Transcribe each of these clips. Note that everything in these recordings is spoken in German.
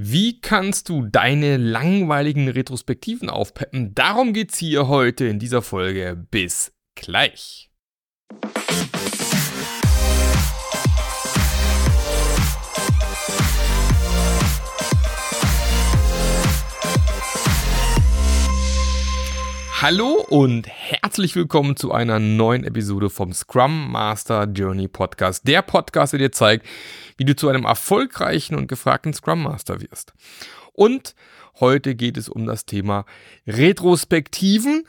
Wie kannst du deine langweiligen Retrospektiven aufpeppen? Darum geht's hier heute in dieser Folge. Bis gleich. Hallo und herzlich willkommen zu einer neuen Episode vom Scrum Master Journey Podcast. Der Podcast, der dir zeigt, wie du zu einem erfolgreichen und gefragten Scrum Master wirst. Und heute geht es um das Thema Retrospektiven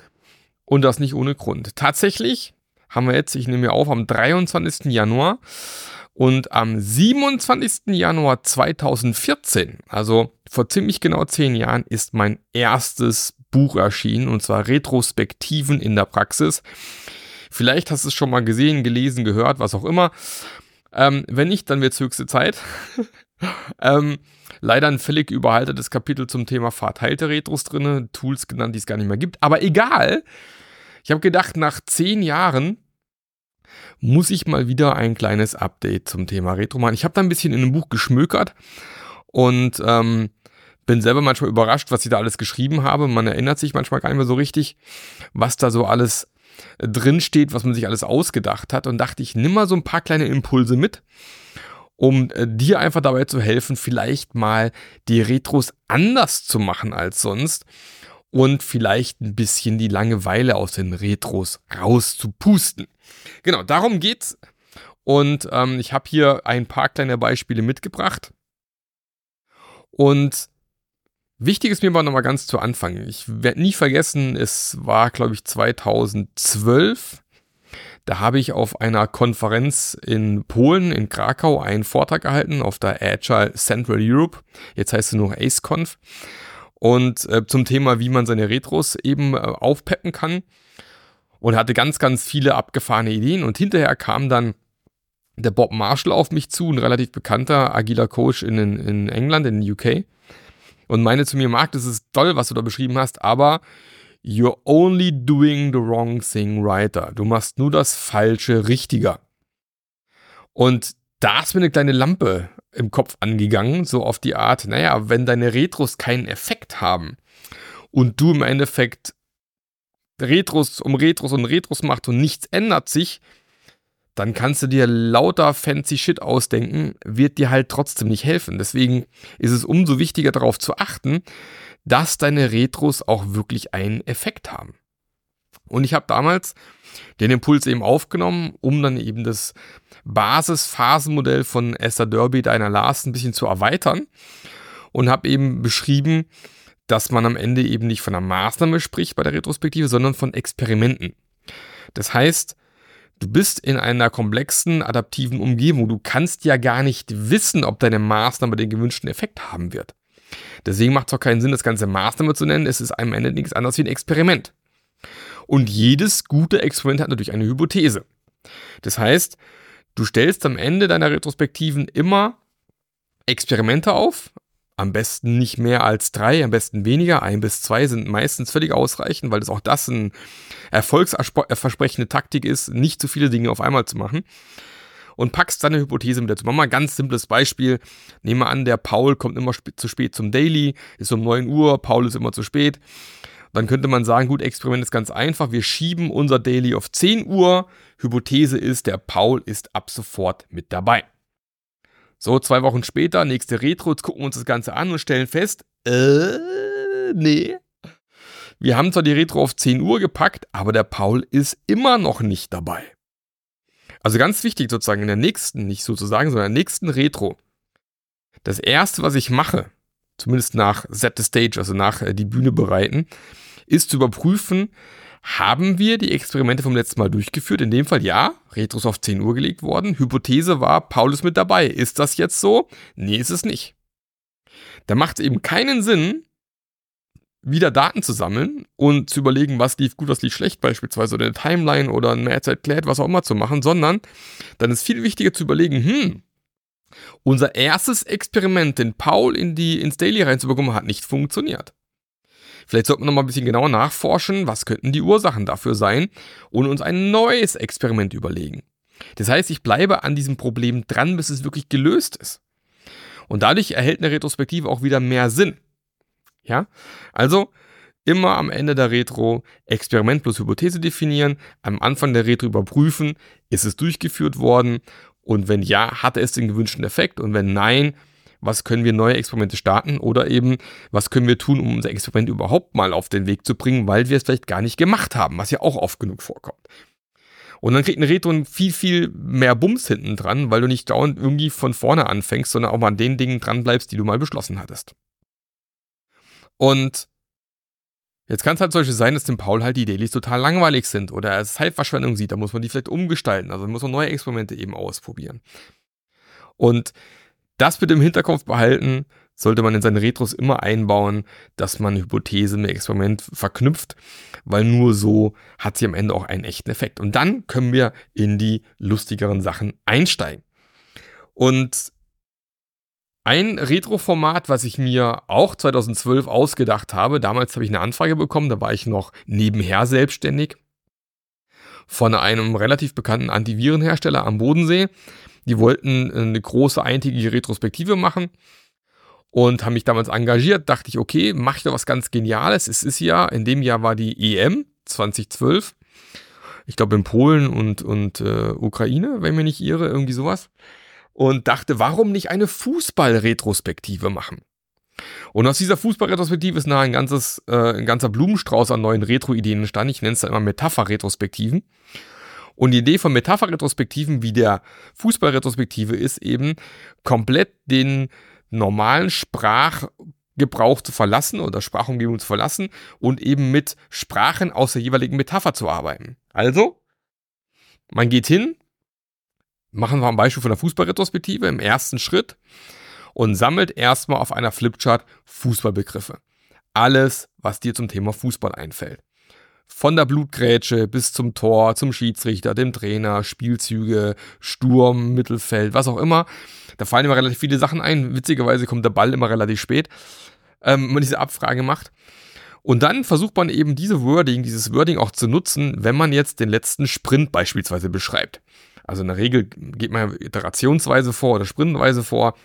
und das nicht ohne Grund. Tatsächlich haben wir jetzt, ich nehme mir auf, am 23. Januar und am 27. Januar 2014, also vor ziemlich genau zehn Jahren, ist mein erstes Buch erschienen, und zwar Retrospektiven in der Praxis. Vielleicht hast du es schon mal gesehen, gelesen, gehört, was auch immer. Ähm, wenn nicht, dann wird es höchste Zeit. ähm, leider ein völlig überhaltetes Kapitel zum Thema verteilte Retros drin, Tools genannt, die es gar nicht mehr gibt. Aber egal. Ich habe gedacht, nach zehn Jahren muss ich mal wieder ein kleines Update zum Thema Retro machen. Ich habe da ein bisschen in dem Buch geschmökert und ähm, bin selber manchmal überrascht, was ich da alles geschrieben habe. Man erinnert sich manchmal gar nicht mehr so richtig, was da so alles drin steht, was man sich alles ausgedacht hat. Und dachte ich, nimm mal so ein paar kleine Impulse mit, um äh, dir einfach dabei zu helfen, vielleicht mal die Retros anders zu machen als sonst und vielleicht ein bisschen die Langeweile aus den Retros rauszupusten. Genau, darum geht's. Und ähm, ich habe hier ein paar kleine Beispiele mitgebracht. Und Wichtig ist mir aber nochmal ganz zu Anfang. Ich werde nie vergessen, es war, glaube ich, 2012. Da habe ich auf einer Konferenz in Polen, in Krakau, einen Vortrag gehalten auf der Agile Central Europe. Jetzt heißt es nur AceConf. Und äh, zum Thema, wie man seine Retros eben äh, aufpeppen kann. Und hatte ganz, ganz viele abgefahrene Ideen. Und hinterher kam dann der Bob Marshall auf mich zu, ein relativ bekannter agiler Coach in, in England, in den UK und meine zu mir, Marc, das ist toll, was du da beschrieben hast, aber you're only doing the wrong thing righter. Du machst nur das Falsche richtiger. Und da ist mir eine kleine Lampe im Kopf angegangen, so auf die Art, naja, wenn deine Retros keinen Effekt haben und du im Endeffekt Retros um Retros und Retros machst und nichts ändert sich, dann kannst du dir lauter fancy Shit ausdenken, wird dir halt trotzdem nicht helfen. Deswegen ist es umso wichtiger darauf zu achten, dass deine Retros auch wirklich einen Effekt haben. Und ich habe damals den Impuls eben aufgenommen, um dann eben das Basisphasenmodell von Esther Derby, Deiner Lars, ein bisschen zu erweitern und habe eben beschrieben, dass man am Ende eben nicht von einer Maßnahme spricht bei der Retrospektive, sondern von Experimenten. Das heißt, Du bist in einer komplexen, adaptiven Umgebung. Du kannst ja gar nicht wissen, ob deine Maßnahme den gewünschten Effekt haben wird. Deswegen macht es auch keinen Sinn, das Ganze Maßnahme zu nennen. Es ist am Ende nichts anderes wie ein Experiment. Und jedes gute Experiment hat natürlich eine Hypothese. Das heißt, du stellst am Ende deiner Retrospektiven immer Experimente auf, am besten nicht mehr als drei, am besten weniger. Ein bis zwei sind meistens völlig ausreichend, weil das auch das ein erfolgsversprechende Taktik ist, nicht zu viele Dinge auf einmal zu machen. Und packst deine Hypothese mit dazu. Mach mal ein ganz simples Beispiel. Nehmen wir an, der Paul kommt immer zu spät zum Daily, ist um 9 Uhr, Paul ist immer zu spät. Dann könnte man sagen, gut, Experiment ist ganz einfach. Wir schieben unser Daily auf 10 Uhr. Hypothese ist, der Paul ist ab sofort mit dabei. So, zwei Wochen später, nächste Retro, jetzt gucken wir uns das Ganze an und stellen fest, äh, nee. Wir haben zwar die Retro auf 10 Uhr gepackt, aber der Paul ist immer noch nicht dabei. Also ganz wichtig sozusagen in der nächsten, nicht sozusagen, sondern in der nächsten Retro. Das erste, was ich mache, zumindest nach Set the Stage, also nach äh, die Bühne bereiten, ist zu überprüfen, haben wir die Experimente vom letzten Mal durchgeführt? In dem Fall ja, Retros auf 10 Uhr gelegt worden. Hypothese war, Paul ist mit dabei. Ist das jetzt so? Nee, ist es nicht. Da macht es eben keinen Sinn, wieder Daten zu sammeln und zu überlegen, was lief gut, was lief schlecht, beispielsweise oder eine Timeline oder ein Mehrzeit klärt, was auch immer zu machen, sondern dann ist viel wichtiger zu überlegen, hm, unser erstes Experiment, den Paul in die, ins Daily reinzubekommen, hat nicht funktioniert. Vielleicht sollten wir noch mal ein bisschen genauer nachforschen, was könnten die Ursachen dafür sein und uns ein neues Experiment überlegen. Das heißt, ich bleibe an diesem Problem dran, bis es wirklich gelöst ist. Und dadurch erhält eine Retrospektive auch wieder mehr Sinn. Ja, also immer am Ende der Retro Experiment plus Hypothese definieren, am Anfang der Retro überprüfen, ist es durchgeführt worden und wenn ja, hatte es den gewünschten Effekt und wenn nein, was können wir neue Experimente starten oder eben, was können wir tun, um unser Experiment überhaupt mal auf den Weg zu bringen, weil wir es vielleicht gar nicht gemacht haben, was ja auch oft genug vorkommt. Und dann kriegt ein Retro viel, viel mehr Bums hinten dran, weil du nicht dauernd irgendwie von vorne anfängst, sondern auch mal an den Dingen dran bleibst, die du mal beschlossen hattest. Und jetzt kann es halt solche sein, dass dem Paul halt die Dailies total langweilig sind oder er Zeitverschwendung sieht, da muss man die vielleicht umgestalten, also muss man neue Experimente eben ausprobieren. Und das mit dem Hinterkopf behalten, sollte man in seine Retros immer einbauen, dass man Hypothese mit Experiment verknüpft, weil nur so hat sie am Ende auch einen echten Effekt. Und dann können wir in die lustigeren Sachen einsteigen. Und ein Retro-Format, was ich mir auch 2012 ausgedacht habe, damals habe ich eine Anfrage bekommen, da war ich noch nebenher selbstständig, von einem relativ bekannten Antivirenhersteller am Bodensee. Die wollten eine große eintägige Retrospektive machen und haben mich damals engagiert. Dachte ich, okay, mach ich doch was ganz Geniales. Es ist ja, in dem Jahr war die EM 2012. Ich glaube in Polen und, und äh, Ukraine, wenn mir nicht irre, irgendwie sowas. Und dachte, warum nicht eine Fußball-Retrospektive machen? Und aus dieser Fußball-Retrospektive ist nachher ein, ganzes, äh, ein ganzer Blumenstrauß an neuen Retro-Ideen entstanden. Ich nenne es dann immer Metapher-Retrospektiven. Und die Idee von Metapher-Retrospektiven wie der Fußball-Retrospektive ist eben, komplett den normalen Sprachgebrauch zu verlassen oder Sprachumgebung zu verlassen und eben mit Sprachen aus der jeweiligen Metapher zu arbeiten. Also, man geht hin, machen wir ein Beispiel von der Fußballretrospektive im ersten Schritt und sammelt erstmal auf einer Flipchart Fußballbegriffe. Alles, was dir zum Thema Fußball einfällt. Von der Blutgrätsche bis zum Tor, zum Schiedsrichter, dem Trainer, Spielzüge, Sturm, Mittelfeld, was auch immer. Da fallen immer relativ viele Sachen ein. Witzigerweise kommt der Ball immer relativ spät, ähm, wenn man diese Abfrage macht. Und dann versucht man eben diese Wording, dieses Wording auch zu nutzen, wenn man jetzt den letzten Sprint beispielsweise beschreibt. Also in der Regel geht man iterationsweise vor oder sprintweise vor.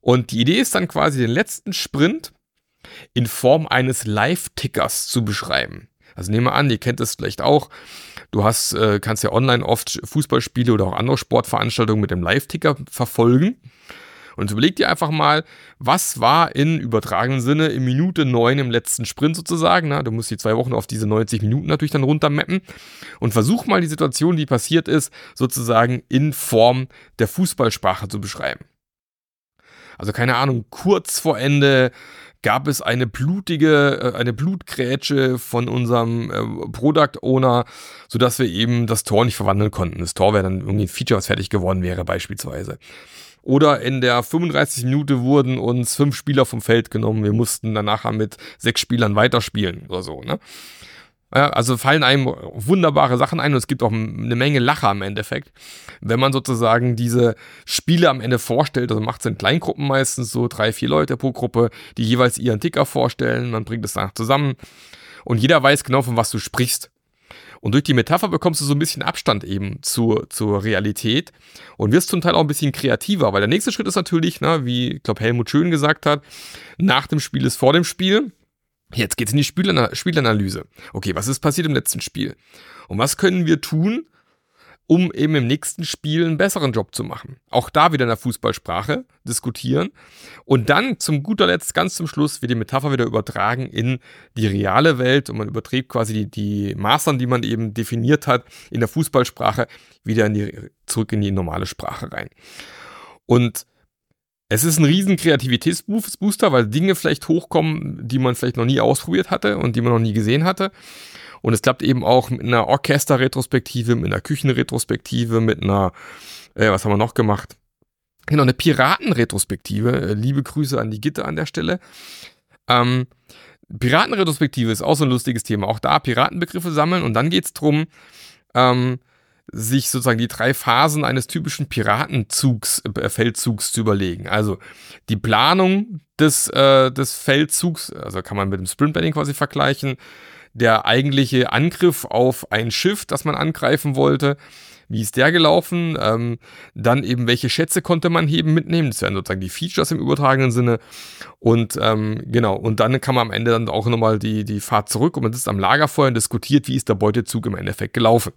Und die Idee ist dann quasi den letzten Sprint in Form eines Live-Tickers zu beschreiben. Also nehmen wir an, ihr kennt es vielleicht auch. Du hast, äh, kannst ja online oft Fußballspiele oder auch andere Sportveranstaltungen mit dem Live-Ticker verfolgen. Und überleg dir einfach mal, was war in übertragenen Sinne in Minute 9 im letzten Sprint sozusagen. Na, du musst die zwei Wochen auf diese 90 Minuten natürlich dann runtermappen. Und versuch mal die Situation, die passiert ist, sozusagen in Form der Fußballsprache zu beschreiben. Also keine Ahnung, kurz vor Ende gab es eine blutige, äh, eine Blutgrätsche von unserem äh, Product Owner, sodass wir eben das Tor nicht verwandeln konnten. Das Tor wäre dann irgendwie ein Feature, was fertig geworden wäre, beispielsweise. Oder in der 35 Minute wurden uns fünf Spieler vom Feld genommen. Wir mussten danach mit sechs Spielern weiterspielen oder so, ne? Ja, also fallen einem wunderbare Sachen ein und es gibt auch eine Menge Lacher im Endeffekt. Wenn man sozusagen diese Spiele am Ende vorstellt, also macht es in Kleingruppen meistens so drei, vier Leute pro Gruppe, die jeweils ihren Ticker vorstellen, man bringt es danach zusammen und jeder weiß genau, von was du sprichst. Und durch die Metapher bekommst du so ein bisschen Abstand eben zur, zur Realität und wirst zum Teil auch ein bisschen kreativer, weil der nächste Schritt ist natürlich, na, wie ich glaube Helmut Schön gesagt hat, nach dem Spiel ist vor dem Spiel. Jetzt geht's in die Spielanalyse. Okay, was ist passiert im letzten Spiel? Und was können wir tun, um eben im nächsten Spiel einen besseren Job zu machen? Auch da wieder in der Fußballsprache diskutieren. Und dann zum guter Letzt, ganz zum Schluss, wird die Metapher wieder übertragen in die reale Welt und man überträgt quasi die, die Maßnahmen, die man eben definiert hat, in der Fußballsprache wieder in die, zurück in die normale Sprache rein. Und es ist ein riesen Kreativitätsbooster, weil Dinge vielleicht hochkommen, die man vielleicht noch nie ausprobiert hatte und die man noch nie gesehen hatte. Und es klappt eben auch mit einer Orchesterretrospektive, mit einer Küchenretrospektive, mit einer, äh, was haben wir noch gemacht? Genau, eine Piratenretrospektive. Äh, liebe Grüße an die Gitte an der Stelle. Ähm, Piratenretrospektive ist auch so ein lustiges Thema. Auch da Piratenbegriffe sammeln und dann geht es darum, ähm, sich sozusagen die drei Phasen eines typischen Piratenzugs, äh, Feldzugs zu überlegen. Also die Planung des, äh, des Feldzugs, also kann man mit dem Sprintplanning quasi vergleichen, der eigentliche Angriff auf ein Schiff, das man angreifen wollte, wie ist der gelaufen, ähm, dann eben welche Schätze konnte man heben mitnehmen, das wären sozusagen die Features im übertragenen Sinne und ähm, genau, und dann kann man am Ende dann auch nochmal die, die Fahrt zurück und man sitzt am Lagerfeuer und diskutiert, wie ist der Beutezug im Endeffekt gelaufen.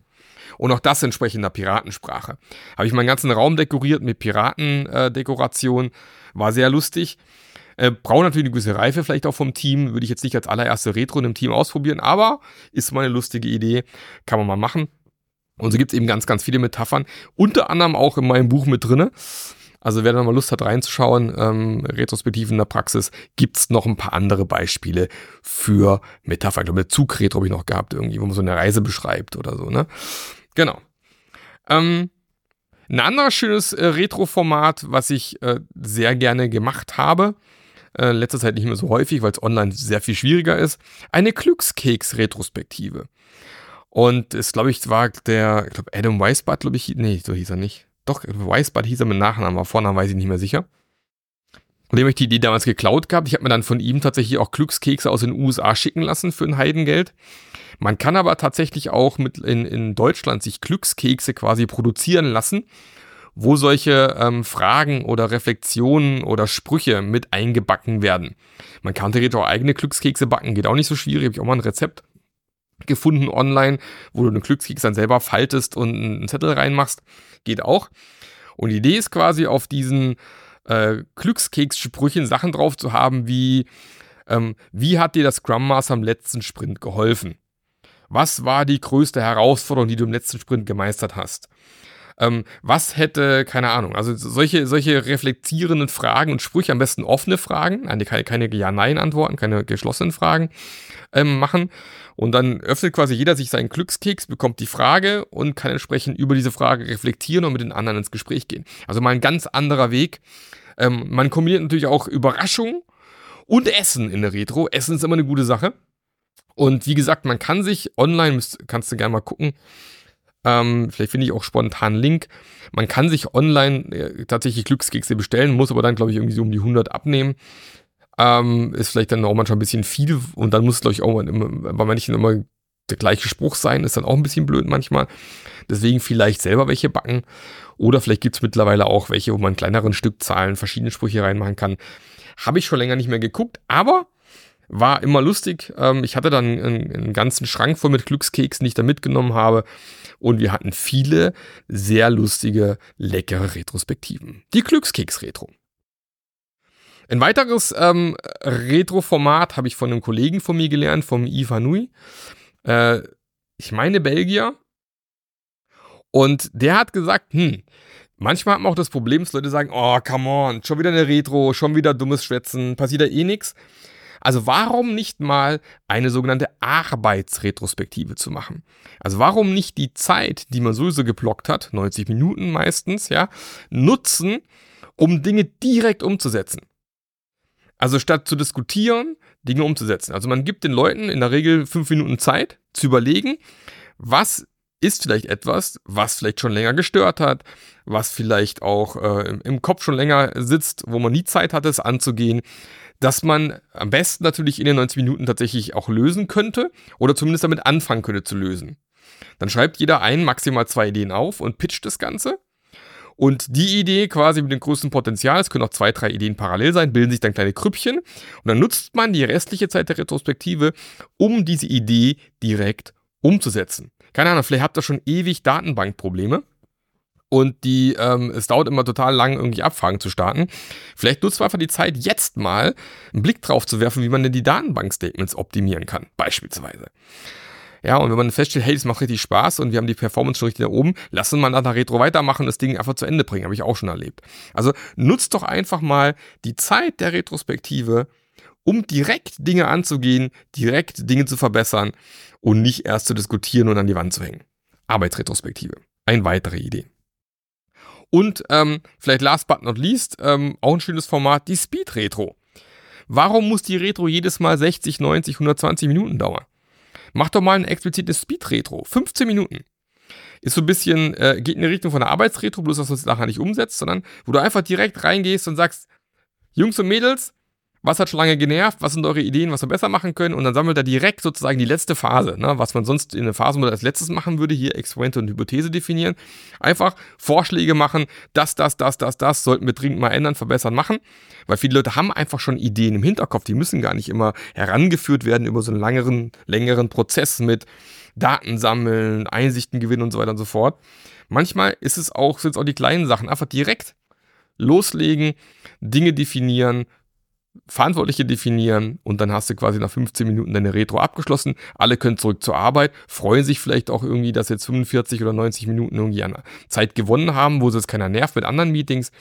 Und auch das entsprechend der Piratensprache. Habe ich meinen ganzen Raum dekoriert mit Piratendekoration, äh, war sehr lustig. Äh, braucht natürlich eine gewisse Reife vielleicht auch vom Team. Würde ich jetzt nicht als allererste Retro in einem Team ausprobieren, aber ist mal eine lustige Idee. Kann man mal machen. Und so gibt es eben ganz, ganz viele Metaphern. Unter anderem auch in meinem Buch mit drinne. Also wer da mal Lust hat reinzuschauen, ähm, Retrospektiven in der Praxis, gibt es noch ein paar andere Beispiele für Metaphern. Ich glaube, Zugretro habe ich noch gehabt, irgendwie, wo man so eine Reise beschreibt oder so, ne? Genau. Ähm, ein anderes schönes äh, Retro-Format, was ich äh, sehr gerne gemacht habe, äh, letzter Zeit nicht mehr so häufig, weil es online sehr viel schwieriger ist, eine Glückskeks-Retrospektive. Und es, glaube ich, war der, ich glaube, Adam Weisbart, glaube ich, nee, so hieß er nicht. Doch, Weisbart hieß er mit Nachnamen, aber Vornamen weiß ich nicht mehr sicher. Und dem habe ich die Idee damals geklaut gehabt. Ich habe mir dann von ihm tatsächlich auch Glückskekse aus den USA schicken lassen für ein Heidengeld. Man kann aber tatsächlich auch mit in, in Deutschland sich Glückskekse quasi produzieren lassen wo solche ähm, Fragen oder Reflexionen oder Sprüche mit eingebacken werden. Man kann theoretisch auch eigene Glückskekse backen, geht auch nicht so schwierig, habe ich auch mal ein Rezept gefunden online, wo du einen Glückskeks dann selber faltest und einen Zettel reinmachst, geht auch. Und die Idee ist quasi auf diesen äh, Glückskeks-Sprüchen Sachen drauf zu haben wie, ähm, wie hat dir das Scrum Master am letzten Sprint geholfen? Was war die größte Herausforderung, die du im letzten Sprint gemeistert hast? Ähm, was hätte, keine Ahnung, also solche, solche reflektierenden Fragen und Sprüche, am besten offene Fragen, keine, keine Ja-Nein-Antworten, keine geschlossenen Fragen ähm, machen. Und dann öffnet quasi jeder sich seinen Glückskeks, bekommt die Frage und kann entsprechend über diese Frage reflektieren und mit den anderen ins Gespräch gehen. Also mal ein ganz anderer Weg. Ähm, man kombiniert natürlich auch Überraschung und Essen in der Retro. Essen ist immer eine gute Sache. Und wie gesagt, man kann sich online, kannst du gerne mal gucken, ähm, vielleicht finde ich auch spontan einen Link. Man kann sich online äh, tatsächlich Glückskekse bestellen, muss aber dann, glaube ich, irgendwie so um die 100 abnehmen. Ähm, ist vielleicht dann auch manchmal ein bisschen viel und dann muss, glaube ich, auch immer, bei manchen immer der gleiche Spruch sein, ist dann auch ein bisschen blöd manchmal. Deswegen vielleicht selber welche backen. Oder vielleicht gibt es mittlerweile auch welche, wo man kleineren Stückzahlen verschiedene Sprüche reinmachen kann. Habe ich schon länger nicht mehr geguckt, aber war immer lustig. Ähm, ich hatte dann einen, einen ganzen Schrank voll mit Glückskeksen, die ich da mitgenommen habe. Und wir hatten viele sehr lustige, leckere Retrospektiven. Die Glückskeks-Retro. Ein weiteres ähm, Retro-Format habe ich von einem Kollegen von mir gelernt, vom Yves Hanui. Äh, ich meine Belgier. Und der hat gesagt, hm, manchmal hat man auch das Problem, dass Leute sagen, oh, come on, schon wieder eine Retro, schon wieder dummes Schwätzen, passiert da eh nichts. Also warum nicht mal eine sogenannte Arbeitsretrospektive zu machen? Also warum nicht die Zeit, die man sowieso geblockt hat, 90 Minuten meistens, ja, nutzen, um Dinge direkt umzusetzen? Also statt zu diskutieren, Dinge umzusetzen. Also man gibt den Leuten in der Regel fünf Minuten Zeit zu überlegen, was ist vielleicht etwas, was vielleicht schon länger gestört hat, was vielleicht auch äh, im Kopf schon länger sitzt, wo man nie Zeit hatte, es anzugehen dass man am besten natürlich in den 90 Minuten tatsächlich auch lösen könnte oder zumindest damit anfangen könnte zu lösen. Dann schreibt jeder ein, maximal zwei Ideen auf und pitcht das Ganze. Und die Idee quasi mit dem größten Potenzial, es können auch zwei, drei Ideen parallel sein, bilden sich dann kleine Krüppchen und dann nutzt man die restliche Zeit der Retrospektive, um diese Idee direkt umzusetzen. Keine Ahnung, vielleicht habt ihr schon ewig Datenbankprobleme und die, ähm, es dauert immer total lang, irgendwie Abfragen zu starten. Vielleicht nutzt man einfach die Zeit, jetzt mal einen Blick drauf zu werfen, wie man denn die Datenbankstatements optimieren kann, beispielsweise. Ja, und wenn man feststellt, hey, das macht richtig Spaß und wir haben die Performance schon richtig da oben, lassen wir nach der Retro weitermachen das Ding einfach zu Ende bringen. Habe ich auch schon erlebt. Also nutzt doch einfach mal die Zeit der Retrospektive, um direkt Dinge anzugehen, direkt Dinge zu verbessern und nicht erst zu diskutieren und an die Wand zu hängen. Arbeitsretrospektive. Eine weitere Idee. Und ähm, vielleicht last but not least, ähm, auch ein schönes Format, die Speed Retro. Warum muss die Retro jedes Mal 60, 90, 120 Minuten dauern? Mach doch mal ein explizites Speed Retro. 15 Minuten. Ist so ein bisschen, äh, geht in die Richtung von der Arbeitsretro, bloß dass du es nachher nicht umsetzt, sondern wo du einfach direkt reingehst und sagst, Jungs und Mädels, was hat schon lange genervt, was sind eure Ideen, was wir besser machen können und dann sammelt er direkt sozusagen die letzte Phase, ne, was man sonst in der Phase als letztes machen würde, hier Experimente und Hypothese definieren. Einfach Vorschläge machen, das, das, das, das, das, sollten wir dringend mal ändern, verbessern, machen, weil viele Leute haben einfach schon Ideen im Hinterkopf, die müssen gar nicht immer herangeführt werden über so einen längeren, längeren Prozess mit Daten sammeln, Einsichten gewinnen und so weiter und so fort. Manchmal ist es auch, sind es auch die kleinen Sachen, einfach direkt loslegen, Dinge definieren, Verantwortliche definieren und dann hast du quasi nach 15 Minuten deine Retro abgeschlossen. Alle können zurück zur Arbeit, freuen sich vielleicht auch irgendwie, dass jetzt 45 oder 90 Minuten irgendwie an Zeit gewonnen haben, wo sie jetzt keiner nervt mit anderen Meetings.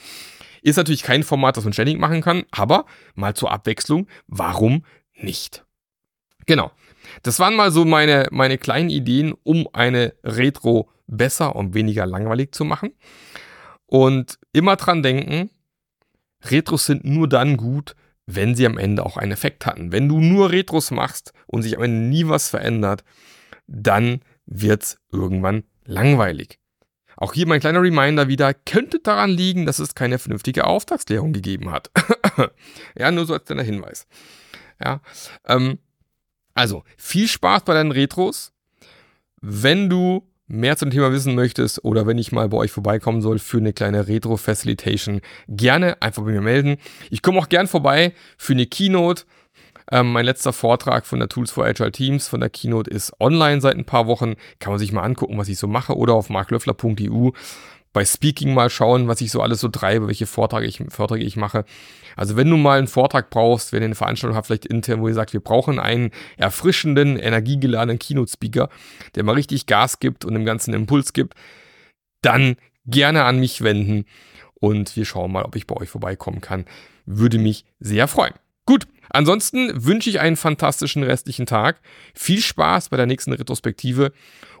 Ist natürlich kein Format, das man ständig machen kann, aber mal zur Abwechslung, warum nicht? Genau. Das waren mal so meine, meine kleinen Ideen, um eine Retro besser und weniger langweilig zu machen. Und immer dran denken, Retros sind nur dann gut, wenn sie am Ende auch einen Effekt hatten. Wenn du nur Retros machst und sich am Ende nie was verändert, dann wird es irgendwann langweilig. Auch hier mein kleiner Reminder wieder, könnte daran liegen, dass es keine vernünftige Auftragsklärung gegeben hat. ja, nur so als kleiner Hinweis. Ja, ähm, also viel Spaß bei deinen Retros. Wenn du mehr zum Thema wissen möchtest oder wenn ich mal bei euch vorbeikommen soll für eine kleine Retro-Facilitation, gerne einfach bei mir melden. Ich komme auch gern vorbei für eine Keynote. Ähm, mein letzter Vortrag von der Tools for Agile Teams von der Keynote ist online seit ein paar Wochen. Kann man sich mal angucken, was ich so mache oder auf marklöffler.eu bei Speaking mal schauen, was ich so alles so treibe, welche Vorträge ich, Vorträge ich mache. Also wenn du mal einen Vortrag brauchst, wenn ihr eine Veranstaltung habt, vielleicht intern, wo ihr sagt, wir brauchen einen erfrischenden, energiegeladenen Keynote-Speaker, der mal richtig Gas gibt und dem ganzen Impuls gibt, dann gerne an mich wenden und wir schauen mal, ob ich bei euch vorbeikommen kann. Würde mich sehr freuen. Gut, ansonsten wünsche ich einen fantastischen restlichen Tag. Viel Spaß bei der nächsten Retrospektive.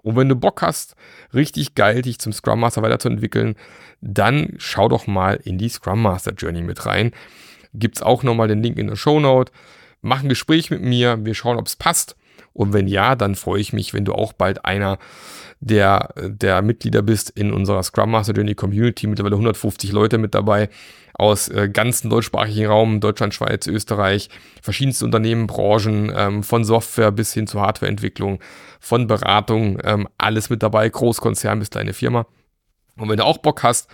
Und wenn du Bock hast, richtig geil dich zum Scrum Master weiterzuentwickeln, dann schau doch mal in die Scrum Master Journey mit rein. Gibt es auch nochmal den Link in der Show Note. Mach ein Gespräch mit mir. Wir schauen, ob es passt. Und wenn ja, dann freue ich mich, wenn du auch bald einer der, der Mitglieder bist in unserer Scrum Master Journey Community. Mittlerweile 150 Leute mit dabei aus äh, ganzen deutschsprachigen Raum, Deutschland, Schweiz, Österreich, verschiedenste Unternehmen, Branchen, ähm, von Software bis hin zur Hardwareentwicklung, von Beratung, ähm, alles mit dabei, Großkonzern bis kleine Firma. Und wenn du auch Bock hast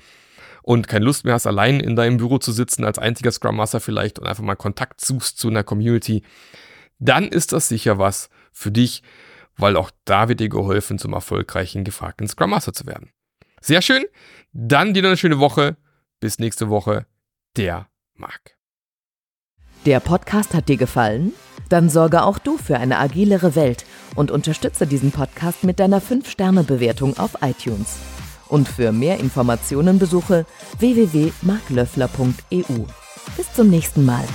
und keine Lust mehr hast, allein in deinem Büro zu sitzen, als einziger Scrum Master vielleicht und einfach mal Kontakt suchst zu einer Community, dann ist das sicher was für dich, weil auch da wird dir geholfen, zum erfolgreichen, gefragten Scrum Master zu werden. Sehr schön. Dann dir noch eine schöne Woche. Bis nächste Woche der mag. Der Podcast hat dir gefallen? Dann sorge auch du für eine agilere Welt und unterstütze diesen Podcast mit deiner 5-Sterne-Bewertung auf iTunes. Und für mehr Informationen besuche www.marklöffler.eu. Bis zum nächsten Mal.